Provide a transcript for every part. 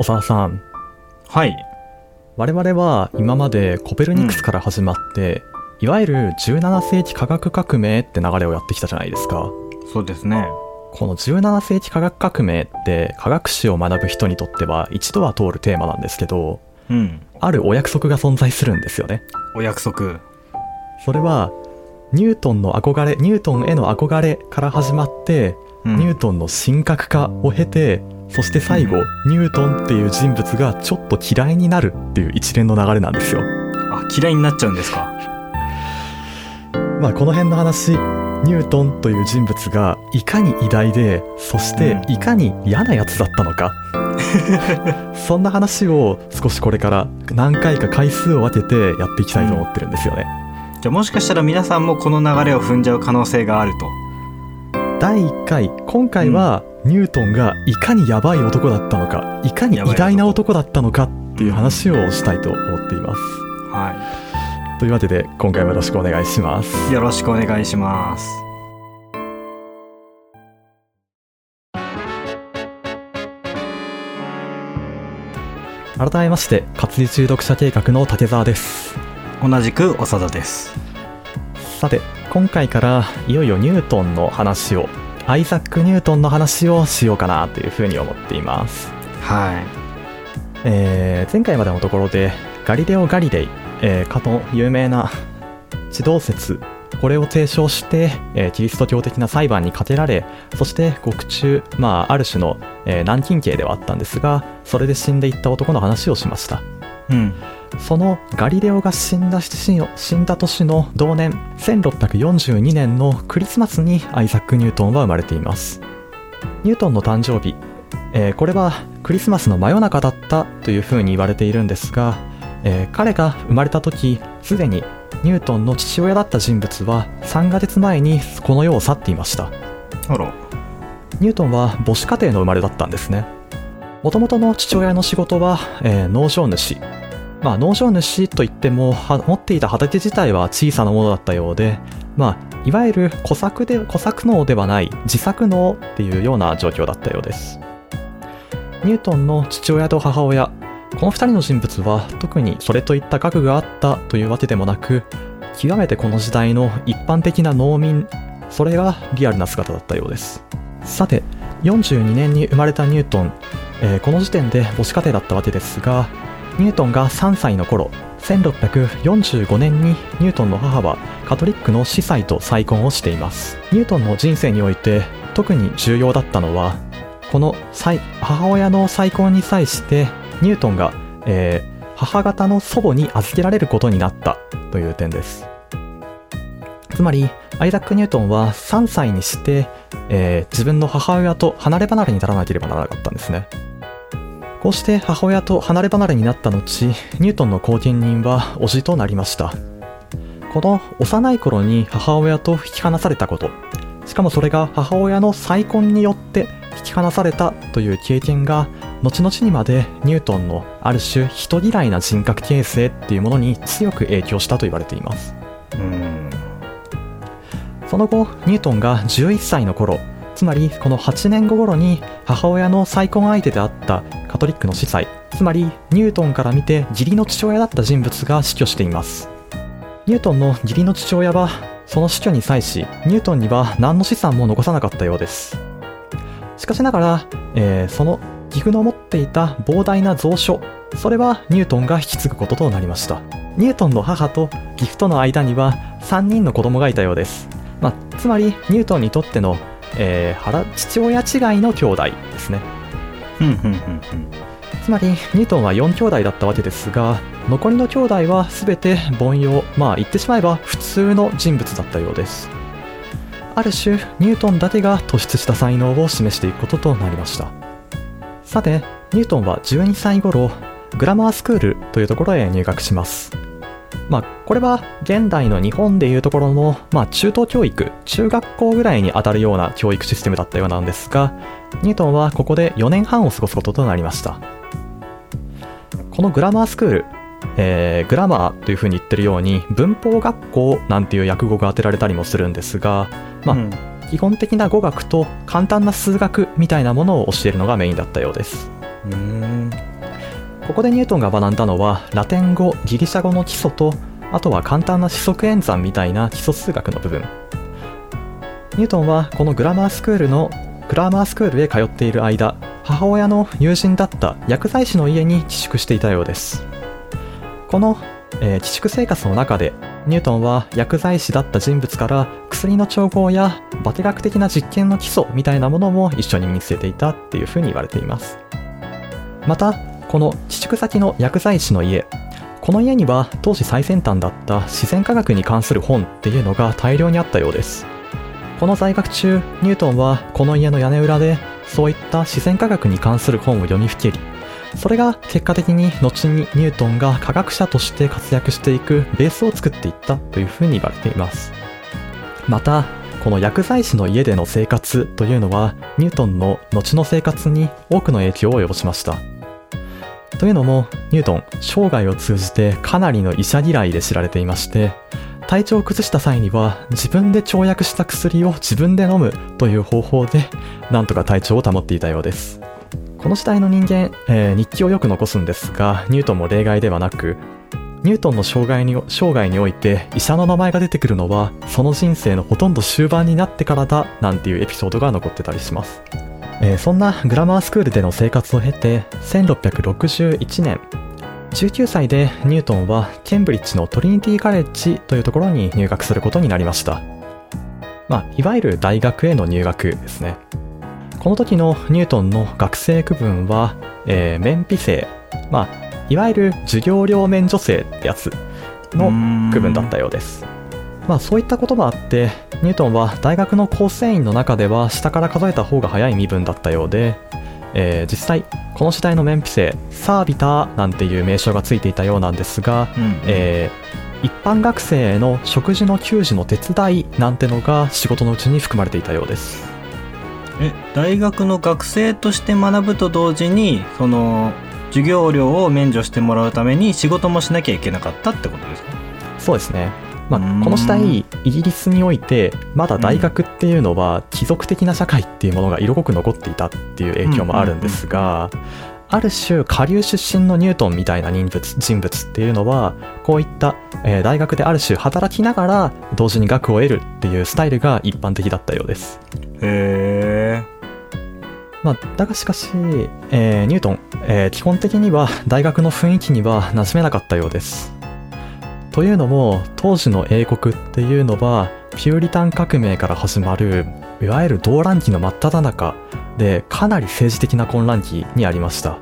長田さん。はい。我々は今までコペルニクスから始まって、いわゆる17世紀科学革命って流れをやってきたじゃないですか。そうですね。この17世紀科学革命って科学史を学ぶ人にとっては一度は通るテーマなんですけどうん。あるお約束が存在するんですよね。お約束。それはニュートンの憧れニュートンへの憧れから始まって、うん。ニュートンの神格化を経てそして最後、ニュートンっていう人物がちょっと嫌いになるっていう一連の流れなんですよ。あ嫌いになっちゃうんですか？まあこの辺の話ニュートンという人物がいかに偉大でそしてうん。いかに嫌なやつだったのか、そんな話を少しこれから何回か回数を分けてやっていきたいと思ってるんですよね、じゃあもしかしたら皆さんもこの流れを踏んじゃう可能性があると。第1回今回はニュートンがいかにヤバい男だったのかいかに偉大な男だったのかっていう話をしたいと思っています。はというわけで今回もよろしくお願いします。いよろしくお願いします。改めまして活字中読者計画の竹澤です。同じく長田です。さて今回からいよいよニュートンの話をアイザック・ニュートンの話をしようかなというふうに思っています、はえー前回までのところでガリレオ・ガリレイ、えーかの有名な地動説これを提唱して、えーキリスト教的な裁判にかけられそして獄中、まあ、ある種の、えー軟禁刑ではあったんですがそれで死んでいった男の話をしました。いうん。そのガリレオが死んだ死んだ年の同年1642年のクリスマスにアイザック・ニュートンは生まれています。ニュートンの誕生日、えーこれはクリスマスの真夜中だったというふうに言われているんですが、えー彼が生まれた時すでにニュートンの父親だった人物は3ヶ月前にこの世を去っていました。あら。ニュートンは母子家庭の生まれだったんですね。もともとの父親の仕事は、えー農場主まあ農場主といっても持っていた畑自体は小さなものだったようでまあいわゆる小作で小作農ではない自作農っていうような状況だったようです。ニュートンの父親と母親この2人の人物は特にそれといった学があったというわけでもなく極めてこの時代の一般的な農民それがリアルな姿だったようです。さて42年に生まれたニュートン、えーこの時点で母子家庭だったわけですがニュートンが3歳の頃1645年にニュートンの母はカトリックの司祭と再婚をしています。ニュートンの人生において特に重要だったのはこの再母親の再婚に際してニュートンが、えー母方の祖母に預けられることになったという点です。つまりアイザック・ニュートンは3歳にして、えー自分の母親と離れ離れにならなければならなかったんですね。こうして母親と離れ離れになった後ニュートンの後見人は叔父となりました。この幼い頃に母親と引き離されたこと。しかもそれが母親の再婚によって引き離されたという経験が後々にまでニュートンのある種人嫌いな人格形成っていうものに強く影響したと言われています。うん。その後ニュートンが11歳の頃つまりこの8年後頃に母親の再婚相手であったカトリックの司祭。つまりニュートンから見て義理の父親だった人物が死去しています。ニュートンの義理の父親はその死去に際しニュートンには何の資産も残さなかったようです。しかしながら、えーその岐阜の持っていた膨大な蔵書それはニュートンが引き継ぐこととなりました。ニュートンの母と岐阜との間には3人の子供がいたようです。まあ、つまりニュートンにとっての、えー腹父親違いの兄弟ですね。つまりニュートンは4兄弟だったわけですが残りの兄弟は全て凡庸まあ言ってしまえば普通の人物だったようです。ある種ニュートンだけが突出した才能を示していくこととなりました。さてニュートンは12歳頃グラマースクールというところへ入学しますまあこれは現代の日本でいうところの、まあ、中等教育中学校ぐらいに当たるような教育システムだったようなんですがニュートンはここで4年半を過ごすこととなりました。このグラマースクール、えーグラマーというふうに言ってるように文法学校なんていう訳語が当てられたりもするんですが、まあうん。基本的な語学と簡単な数学みたいなものを教えるのがメインだったようです。うーんここでニュートンが学んだのはラテン語ギリシャ語の基礎とあとは簡単な四則演算みたいな基礎数学の部分。ニュートンはこのグラマースクールのグラマースクールへ通っている間母親の友人だった薬剤師の家に寄宿していたようです。この、えー寄宿生活の中でニュートンは薬剤師だった人物から薬の調合や化学的な実験の基礎みたいなものも一緒に見つけていたっていうふうに言われています。またこの寄宿先の薬剤師の家。この家には当時最先端だった自然科学に関する本っていうのが大量にあったようです。この在学中ニュートンはこの家の屋根裏でそういった自然科学に関する本を読みふけりそれが結果的に後にニュートンが科学者として活躍していくベースを作っていったというふうに言われています。またこの薬剤師の家での生活というのはニュートンの後の生活に多くの影響を及ぼしました。というのもニュートン生涯を通じてかなりの医者嫌いで知られていまして体調を崩した際には自分で跳躍した薬を自分で飲むという方法でなんとか体調を保っていたようです。この時代の人間、えー日記をよく残すんですがニュートンも例外ではなくニュートンの生涯に生涯において医者の名前が出てくるのはその人生のほとんど終盤になってからだなんていうエピソードが残ってたりします、えーそんなグラマースクールでの生活を経て1661年19歳でニュートンはケンブリッジのトリニティカレッジというところに入学することになりました。まあいわゆる大学への入学ですね。この時のニュートンの学生区分は、えー免費生まあいわゆる授業料免除制ってやつの区分だったようですまあそういったこともあってニュートンは大学の構成員の中では下から数えた方が早い身分だったようで、えー実際この時代の免費生サービターなんていう名称がついていたようなんですが、うんえー一般学生への食事の給仕の手伝いなんてのが仕事のうちに含まれていたようです。え大学の学生として学ぶと同時にその授業料を免除してもらうために仕事もしなきゃいけなかったってことですか？そうですね、まあこの時代イギリスにおいてまだ大学っていうのは貴族的な社会っていうものが色濃く残っていたっていう影響もあるんですが、ある種下流出身のニュートンみたいな人物人物っていうのはこういった、えー大学である種働きながら同時に学を得るっていうスタイルが一般的だったようです。へえまあ、だがしかし、えーニュートン、えー基本的には大学の雰囲気には馴染めなかったようです。というのも当時の英国っていうのはピューリタン革命から始まるいわゆる動乱期の真っ只中でかなり政治的な混乱期にありました。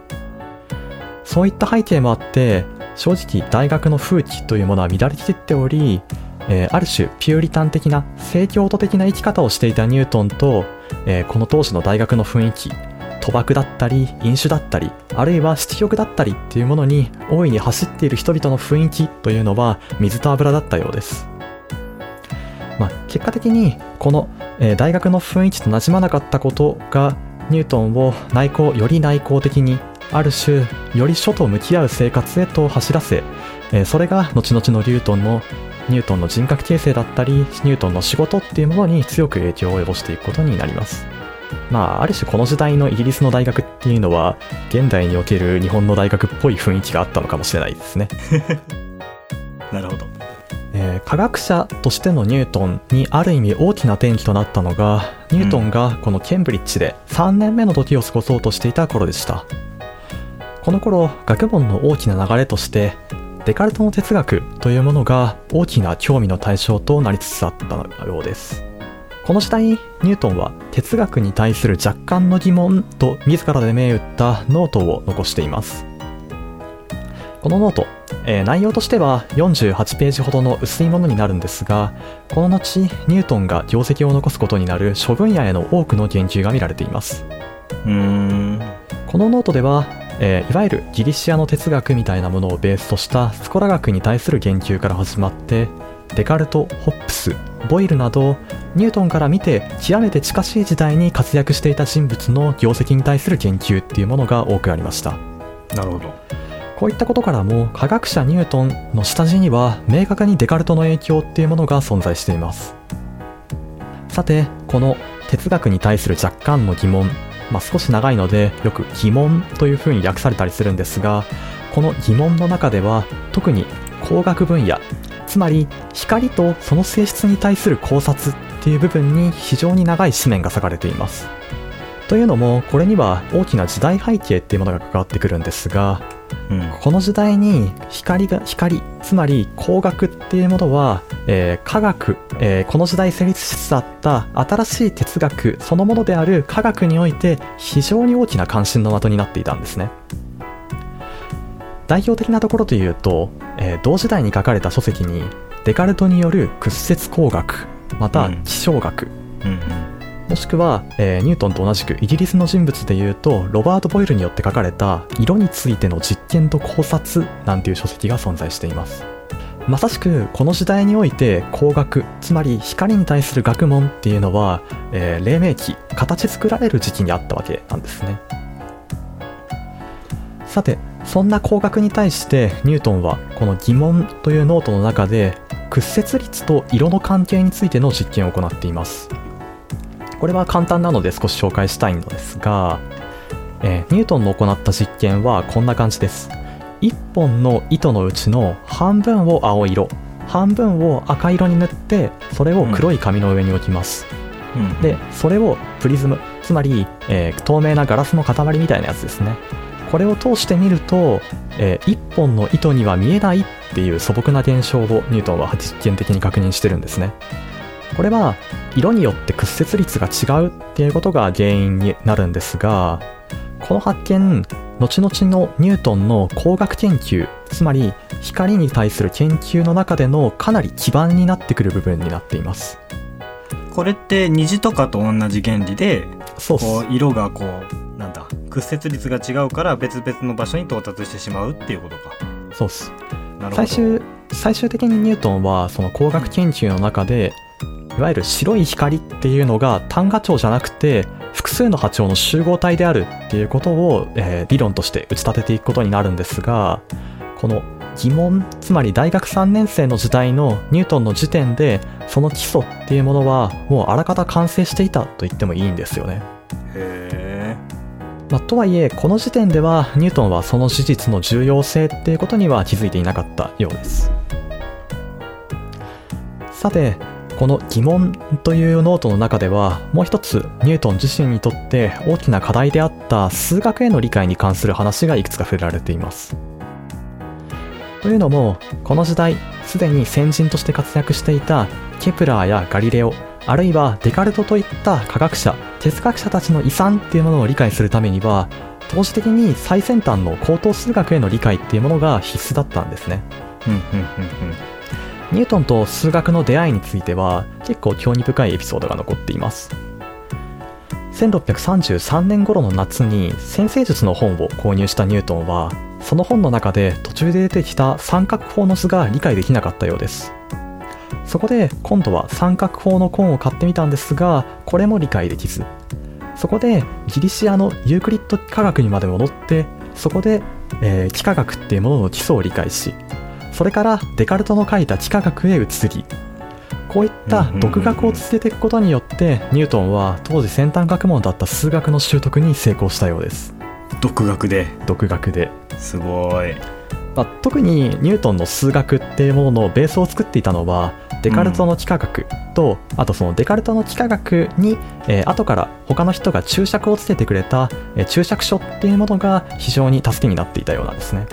そういった背景もあって正直大学の風紀というものは乱れていっており、えーある種ピューリタン的な正教徒的な生き方をしていたニュートンとえーこの当時の大学の雰囲気賭博だったり飲酒だったりあるいは色欲だったりっていうものに大いに走っている人々の雰囲気というのは水と油だったようです、まあ、結果的にこの、え大学の雰囲気と馴染まなかったことがニュートンを内向より内向的にある種より書と向き合う生活へと走らせ、えそれが後々のニュートンのニュートンの人格形成だったりニュートンの仕事っていうものに強く影響を及ぼしていくことになります。まあある種この時代のイギリスの大学っていうのは現代における日本の大学っぽい雰囲気があったのかもしれないですね、なるほど。えー科学者としてのニュートンにある意味大きな転機となったのがニュートンがこのケンブリッジで3年目の時を過ごそうとしていた頃でした。この頃学問の大きな流れとしてデカルトの哲学というものが大きな興味の対象となりつつあったようですこの時代ニュートンは哲学に対する若干の疑問と自らで銘打ったノートを残しています。このノート、えー内容としては48ページほどの薄いものになるんですがこの後ニュートンが業績を残すことになる諸分野への多くの言及が見られています。うーんこのノートでは、えーいわゆるギリシアの哲学みたいなものをベースとしたスコラ学に対する言及から始まってデカルト、ホッブズ、ボイルなどニュートンから見て極めて近しい時代に活躍していた人物の業績に対する言及っていうものが多くありました。なるほど。こういったことからも科学者ニュートンの下地には明確にデカルトの影響っていうものが存在しています。さてこの哲学に対する若干の疑問まあ、少し長いのでよく疑問というふうに訳されたりするんですがこの疑問の中では特に工学分野つまり光とその性質に対する考察っていう部分に非常に長い紙面が割かれています。というのもこれには大きな時代背景っていうものが関わってくるんですがうん。この時代に光が光つまり工学っていうものは、えー科学、えーこの時代成立しつつあった新しい哲学そのものである科学において非常に大きな関心の的になっていたんですね。代表的なところというと、えー同時代に書かれた書籍にデカルトによる屈折工学またうん。気象学、うんもしくは、えーニュートンと同じくイギリスの人物でいうとロバート・ボイルによって書かれた色についての実験と考察なんていう書籍が存在しています。まさしくこの時代において工学つまり光に対する学問っていうのは、えー黎明期形作られる時期にあったわけなんですね。さてそんな光学に対してニュートンはこの疑問というノートの中で屈折率と色の関係についての実験を行っています。これは簡単なので少し紹介したいのですが、えーニュートンの行った実験はこんな感じです。1本の糸のうちの半分を青色半分を赤色に塗ってそれを黒い紙の上に置きます、うん。でそれをプリズムつまり、えー透明なガラスの塊みたいなやつですねこれを通してみると、え1本の糸には見えないっていう素朴な現象をニュートンは実験的に確認してるんですね。これは色によって屈折率が違うっていうことが原因になるんですがこの発見後々のニュートンの工学研究つまり光に対する研究の中でのかなり基盤になってくる部分になっています。これって虹とかと同じ原理でそう色がこう屈折率が違うから別々の場所に到達してしまうっていうことか。そうっす。なるほど。最終最終的にニュートンはその工学研究の中でいわゆる白い光っていうのが単波長じゃなくて複数の波長の集合体であるっていうことを、えー理論として打ち立てていくことになるんですがこの疑問つまり大学3年生の時代のニュートンの時点でその基礎っていうものはもうあらかた完成していたと言ってもいいんですよね。へまあ、とはいえこの時点ではニュートンはその事実の重要性っていうことには気づいていなかったようです。さてこの疑問というノートの中ではもう一つニュートン自身にとって大きな課題であった数学への理解に関する話がいくつか触れられています。というのもこの時代すでに先人として活躍していたケプラーやガリレオあるいはデカルトといった科学者哲学者たちの遺産っていうものを理解するためには当時的に最先端の高等数学への理解っていうものが必須だったんですね。ニュートンと数学の出会いについては結構興味深いエピソードが残っています。1633年頃の夏に占星術の本を購入したニュートンはその本の中で途中で出てきた三角法の図が理解できなかったようですそこで今度は三角法の本を買ってみたんですがこれも理解できず。そこでギリシアのユークリッド科学にまで戻ってそこで、えー幾何学っていうものの基礎を理解しそれからデカルトの書いた幾何学へ移り。こういった独学を続けていくことによってニュートンは当時先端学問だった数学の習得に成功したようです。うん独学で？独学で。すごいまあ、特にニュートンの数学っていうもののベースを作っていたのはデカルトの幾何学と、あとそのデカルトの幾何学に、えー後から他の人が注釈をつけてくれた、えー注釈書っていうものが非常に助けになっていたようなんですね。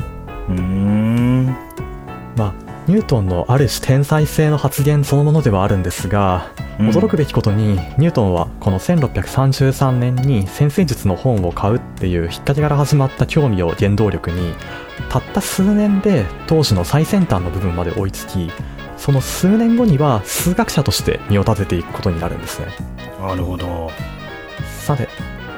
うーんまあニュートンのある種天才性の発言そのものではあるんですが驚くべきことにニュートンはこの1633年に先生術の本を買うっていうきっかけから始まった興味を原動力にたった数年で当時の最先端の部分まで追いつきその数年後には数学者として身を立てていくことになるんですね。なるほど。さて、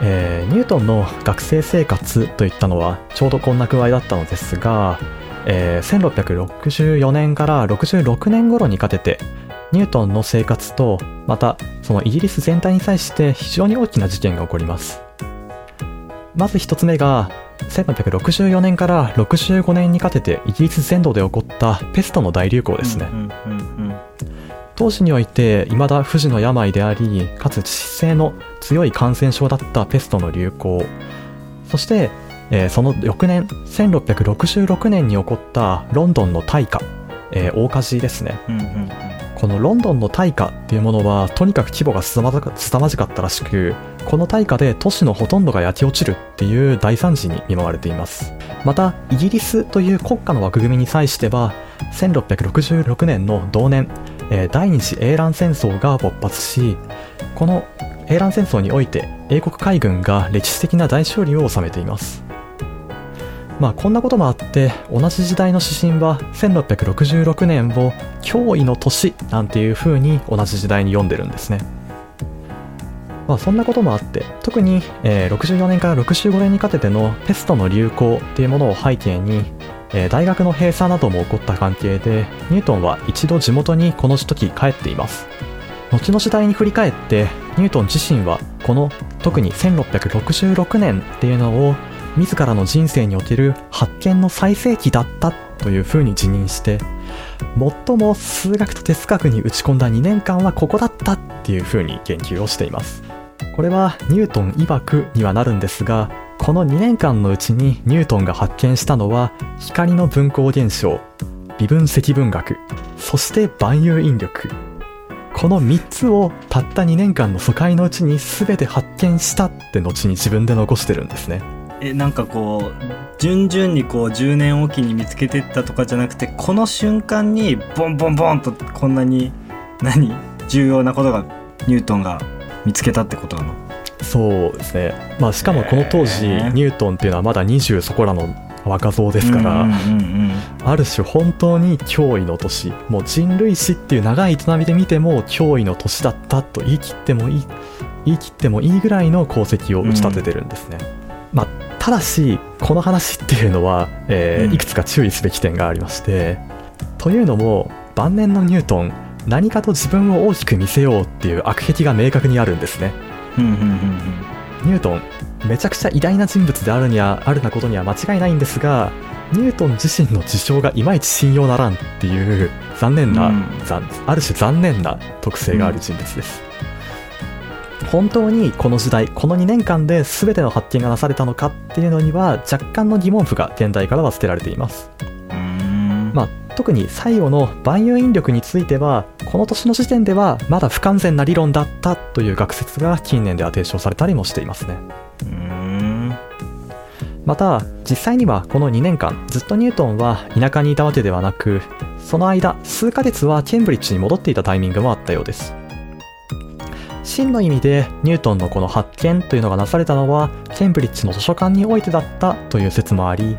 えーニュートンの学生生活といったのはちょうどこんな具合だったのですが、えー1664年から66年頃にかけてニュートンの生活とまたそのイギリス全体に際して非常に大きな事件が起こります。まず一つ目が1664年から65年にかけてイギリス全土で起こったペストの大流行ですね、うんうんうん当時において未だ不治の病でありかつ致死性の強い感染症だったペストの流行。そして、えーその翌年1666年に起こったロンドンの大火、えー大火事ですね。うんうんこのロンドンの大火っていうものはとにかく規模が凄まじか凄まじかったらしくこの大火で都市のほとんどが焼き落ちるっていう大惨事に見舞われています。またイギリスという国家の枠組みに際しては1666年の同年、第二次英蘭戦争が勃発しこの英蘭戦争において英国海軍が歴史的な大勝利を収めています。まあこんなこともあって同じ時代の指針は1666年を驚異の年なんていう風に同じ時代に読んでるんですね。まあそんなこともあって特に、えー64年から65年にかけてのペストの流行っていうものを背景に、えー大学の閉鎖なども起こった関係でニュートンは一度地元にこの時帰っています。後の時代に振り返ってニュートン自身はこの特に1666年っていうのを自らの人生における発見の最盛期だったというふうに自認して最も数学と哲学に打ち込んだ2年間はここだったっていうふうに言及をしています。これはニュートン曰くにはなるんですがこの2年間のうちにニュートンが発見したのは光の分光現象微分積分学そして万有引力。この3つをたった2年間の疎開のうちに全て発見したって後に自分で残してるんですね。えなんかこう順々にこう10年おきに見つけてったとかじゃなくてこの瞬間にボンボンボンとこんなに何？重要なことがニュートンが見つけたってことなの？そうですね。まあしかもこの当時、へー。ニュートンっていうのはまだ20そこらの若造ですから、うんうんうんある種本当に驚異の年。もう人類史っていう長い営みで見ても驚異の年だったと言い切ってもいい言い切ってもいいぐらいの功績を打ち立ててるんですね、まあただしこの話っていうのは、えーうん。いくつか注意すべき点がありましてというのも晩年のニュートン何かと自分を大きく見せようっていう悪癖が明確にあるんですね。うんうんうんうん。ニュートンめちゃくちゃ偉大な人物であるにはあるなことには間違いないんですがニュートン自身の事象がいまいち信用ならんっていう残念な、うん。残ある種残念な特性がある人物です、本当にこの時代この2年間で全ての発見がなされたのかっていうのには若干の疑問符が現代からは捨てられています。まあ、特に最後の万有引力についてはこの年の時点ではまだ不完全な理論だったという学説が近年では提唱されたりもしていますね。また実際にはこの2年間ずっとニュートンは田舎にいたわけではなくその間数ヶ月はケンブリッジに戻っていたタイミングもあったようです真の意味でニュートンのこの発見というのがなされたのはケンブリッジの図書館においてだったという説もあり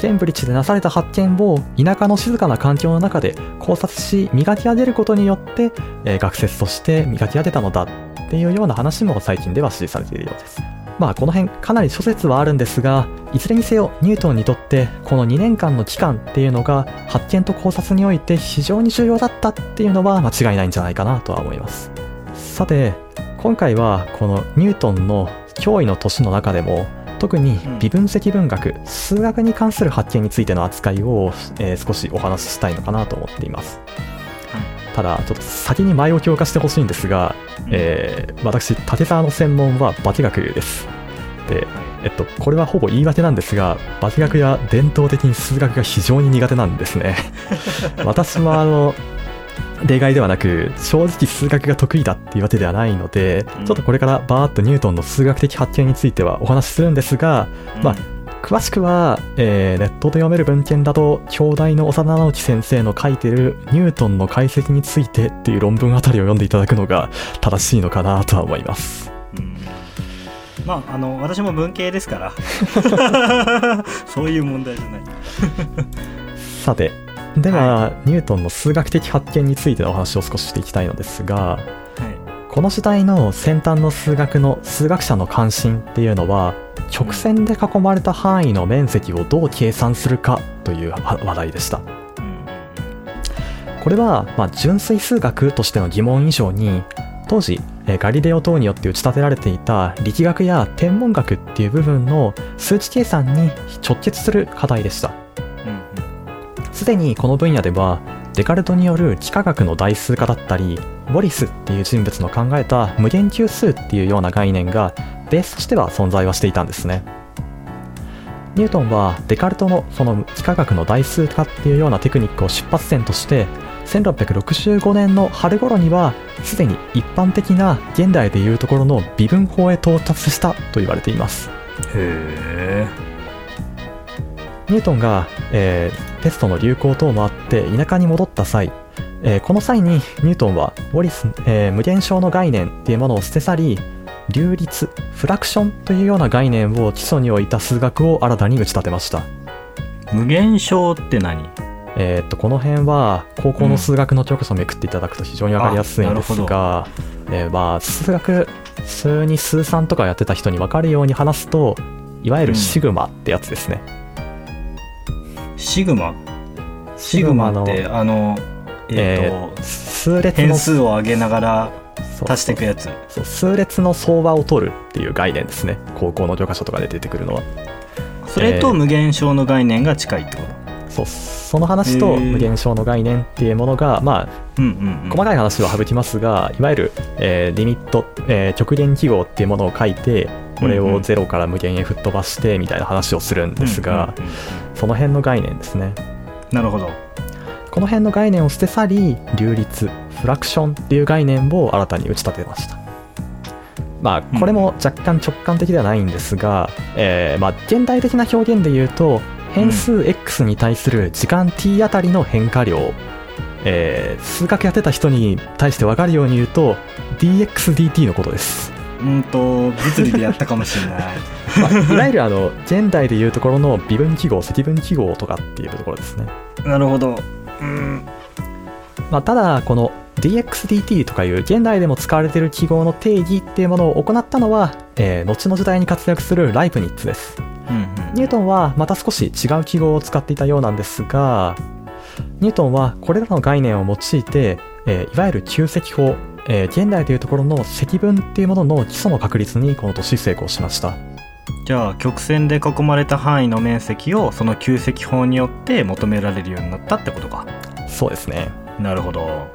ケンブリッジでなされた発見を田舎の静かな環境の中で考察し磨き上げることによって、えー学説として磨き上げたのだっていうような話も最近では支持されているようです。まあこの辺かなり諸説はあるんですがいずれにせよニュートンにとってこの2年間の期間っていうのが発見と考察において非常に重要だったっていうのは間違いないんじゃないかなとは思います。さて今回はこのニュートンの驚異の年の中でも特に微分積分学、数学に関する発見についての扱いを、えー少しお話ししたいのかなと思っています、ただちょっと先に前置きを貸してほしいんですが、えー私竹澤の専門は化学です。でえっと、これはほぼ言い訳なんですが、化学や伝統的に数学が非常に苦手なんですね。私もあの、例外ではなく、正直数学が得意だっていうわけではないので、うん。ちょっとこれからバーッとニュートンの数学的発見についてはお話しするんですが、まあ詳しくは、えーネットで読める文献だと、京大の幼直樹先生の書いてるニュートンの解析についてっていう論文あたりを読んでいただくのが正しいのかなとは思います。うん。まああの私も文系ですから。そういう問題じゃない。さて、では、ニュートンの数学的発見についてのお話を少ししていきたいのですが、はい。この時代の先端の数学の数学者の関心っていうのは直線で囲まれた範囲の面積をどう計算するかという話話題でした。うん。これは、まあ、純粋数学としての疑問以上に当時えーガリレオ等によって打ち立てられていた力学や天文学っていう部分の数値計算に直結する課題でしたすでにこの分野ではデカルトによる幾何学の代数化だったりウォリスっていう人物の考えた無限級数っていうような概念がベースとしては存在はしていたんですね。ニュートンはデカルトのその幾何学の代数化っていうようなテクニックを出発点として1665年の春頃にはすでに一般的な現代でいうところの微分法へ到達したと言われています。へえニュートンが、えーペストの流行等もあって田舎に戻った際、えーこの際にニュートンはウォリス、えー無限小の概念っていうものを捨て去り流律フラクションというような概念を基礎に置いた数学を新たに打ち立てました。無限小って何？えーっとこの辺は高校の数学の教科書をめくっていただくと非常に分かりやすいんですあなるが、えーまあ数学普通に数3とかやってた人に分かるように話すといわゆるシグマってやつですね、シグマ。シグマってあのえっ、と、数列の変数を上げながら足していくやつ。そう数列の相場を取るっていう概念ですね。高校の教科書とかで出てくるのは。それと無限小の概念が近いってこと、そうその話と無限小の概念っていうものがまあうんうんうん、細かい話は省きますがいわゆる、えーリミット、えー極限記号っていうものを書いてこれをうんうん。0から無限へ吹っ飛ばしてみたいな話をするんですが、その辺の概念ですね。なるほど。この辺の概念を捨て去り流律フラクションっていう概念を新たに打ち立てました。まあこれも若干直感的ではないんですが、えーまあ、現代的な表現で言うと変数 x に対する時間 t あたりの変化量、えー数学やってた人に対して分かるように言うと dxdt のことです、うんと物理でやったかもしれない。まあ、いわゆるあの現代でいうところの微分記号積分記号とかっていうところですね。なるほど。うん。まあ、ただこの DXDT とかいう現代でも使われている記号の定義っていうものを行ったのは、えー後の時代に活躍するライプニッツです。うんニュートンはまた少し違う記号を使っていたようなんですがニュートンはこれらの概念を用いて、えーいわゆる旧積法、えー現代でいうところの積分っていうものの基礎の確率にこの年成功しました。じゃあ曲線で囲まれた範囲の面積をその旧積法によって求められるようになったってことか。そうですね。なるほど。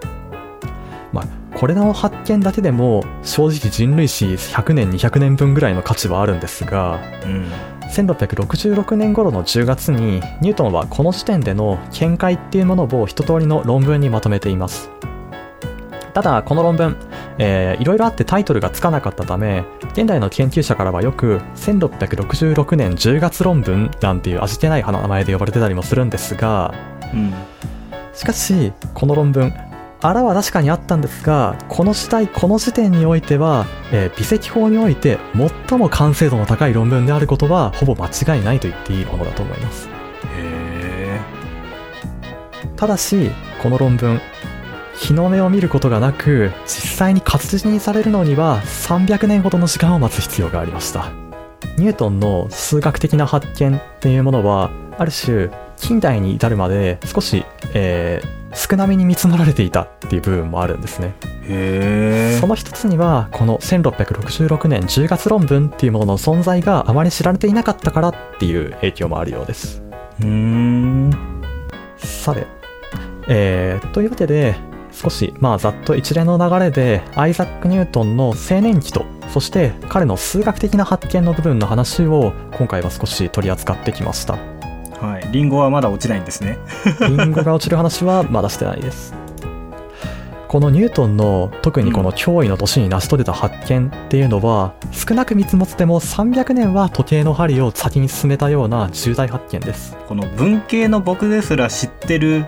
まあこれらの発見だけでも正直人類史100年200年分ぐらいの価値はあるんですがうん。1666年頃の10月にニュートンはこの時点での見解っていうものを一通りの論文にまとめていますただこの論文、えーいろいろあってタイトルがつかなかったため現代の研究者からはよく1666年10月論文なんていう味気ない名前で呼ばれてたりもするんですがうん。しかしこの論文あらは確かにあったんですがこの時代この時点においては、えー微積法において最も完成度の高い論文であることはほぼ間違いないと言っていいものだと思います。へえただしこの論文日の目を見ることがなく実際に活字にされるのには300年ほどの時間を待つ必要がありました。ニュートンの数学的な発見っていうものはある種近代に至るまで少し、えー少なめに見積もられていたっていう部分もあるんですね。その一つにはこの1666年10月論文っていうものの存在があまり知られていなかったからっていう影響もあるようです。さて、えーというわけで少しまあざっと一連の流れでアイザック・ニュートンの青年期とそして彼の数学的な発見の部分の話を今回は少し取り扱ってきました。はい。リンゴはまだ落ちないんですね。リンゴが落ちる話はまだしてないです。このニュートンの特にこの驚異の年に成し遂げた発見っていうのは少なく見積もっても300年は時計の針を先に進めたような重大発見です。この文系の僕ですら知ってる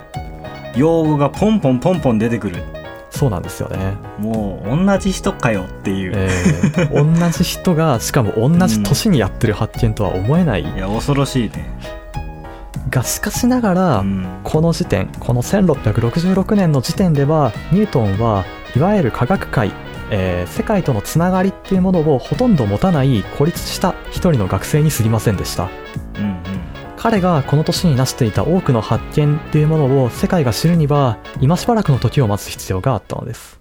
用語がポンポンポンポン出てくる。そうなんですよね。もう同じ人かよっていう、えー同じ人がしかも同じ年にやってる発見とは思えない、いや恐ろしいね。がしかしながら、うん。この時点この1666年の時点ではニュートンはいわゆる科学界、えー世界とのつながりっていうものをほとんど持たない孤立した一人の学生に過ぎませんでした。うんうん彼がこの年に成していた多くの発見っていうものを世界が知るには今しばらくの時を待つ必要があったのです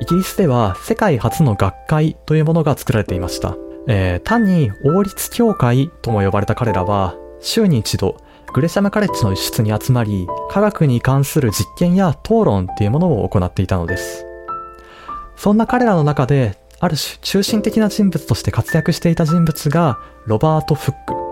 イギリスでは世界初の学会というものが作られていました、えー単に王立協会とも呼ばれた彼らは週に一度グレシャムカレッジの一室に集まり、科学に関する実験や討論っていうものを行っていたのです。そんな彼らの中で、ある種中心的な人物として活躍していた人物が、ロバート・フック。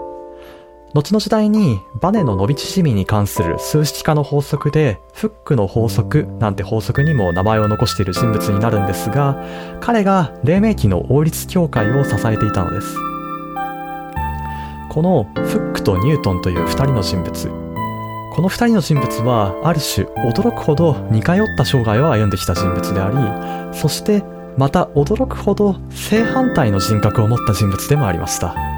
後の時代にバネの伸び縮みに関する数式化の法則でフックの法則なんて法則にも名前を残している人物になるんですが彼が黎明期の王立教会を支えていたのです。このフックとニュートンという2人の人物。この2人の人物はある種驚くほど似通った生涯を歩んできた人物でありそしてまた驚くほど正反対の人格を持った人物でもありました。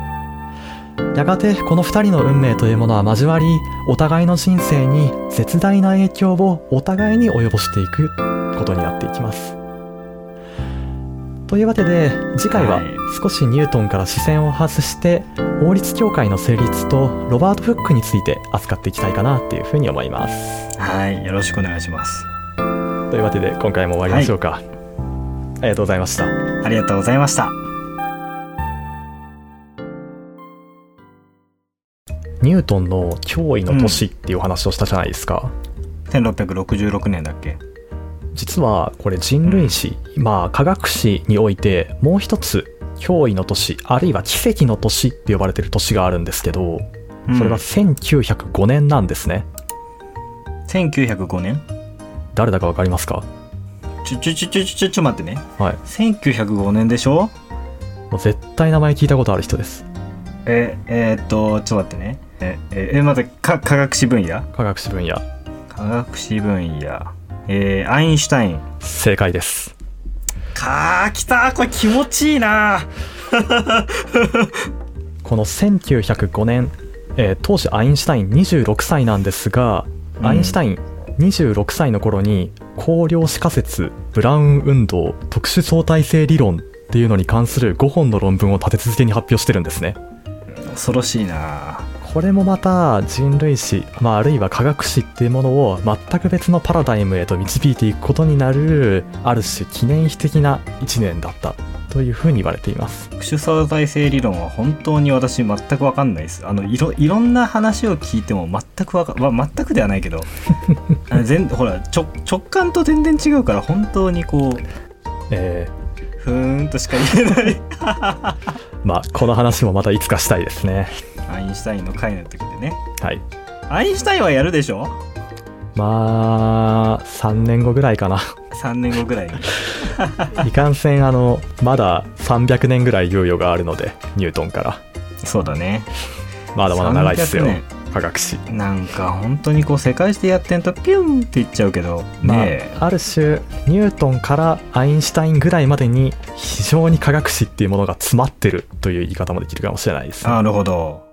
やがてこの2人の運命というものは交わりお互いの人生に絶大な影響をお互いに及ぼしていくことになっていきます。というわけで次回ははい。少しニュートンから視線を外して王立教会の成立とロバート・フックについて扱っていきたいかなっていうふうに思います。はいよろしくお願いします。というわけで今回も終わりましょうか、ありがとうございました。ありがとうございましたニュートンの驚異の年っていうお話をしたじゃないですか、1666年だっけ？実はこれ人類史、まあ科学史においてもう一つ驚異の年あるいは奇跡の年って呼ばれてる年があるんですけどうん。それが1905年なんですね、1905年？誰だかわかりますか？ちょちょちょちょちょちょ待ってねはい1905年でしょもう絶対名前聞いたことある人ですええーっとちょっと待ってね。えええ待ってか科学史分野？科学史分野。科学史分野。えー、アインシュタイン。正解です。かー来た。これ気持ちいいな。この1905年、えー当時アインシュタイン26歳なんですが、うん。アインシュタイン26歳の頃に光量子仮説ブラウン運動特殊相対性理論っていうのに関する5本の論文を立て続けに発表してるんですね恐ろしいな。これもまた人類史、まあ、あるいは科学史っていうものを全く別のパラダイムへと導いていくことになるある種記念碑的な1年だったというふうに言われています。特殊相対性理論は本当に私全く分かんないです。あのいろいろんな話を聞いても全くわか、まあ、全くではないけど あの全ほら直直感と全然違うから本当にこうえふーんとしか言えない。ーまあこの話もまたいつかしたいですね。アインシュタインの回の時でね。はい。アインシュタインはやるでしょ？まあ3年後ぐらいかな。3年後ぐらい。に いかんせんあのまだ300年ぐらい猶予があるのでニュートンから。そうだね。まだまだ長いですよ。300科学史。なんか本当にこう世界史でやってんとピュンっていっちゃうけどまあ、ねえ。ある種ニュートンからアインシュタインぐらいまでに非常に科学史っていうものが詰まってるという言い方もできるかもしれないですね。なるほど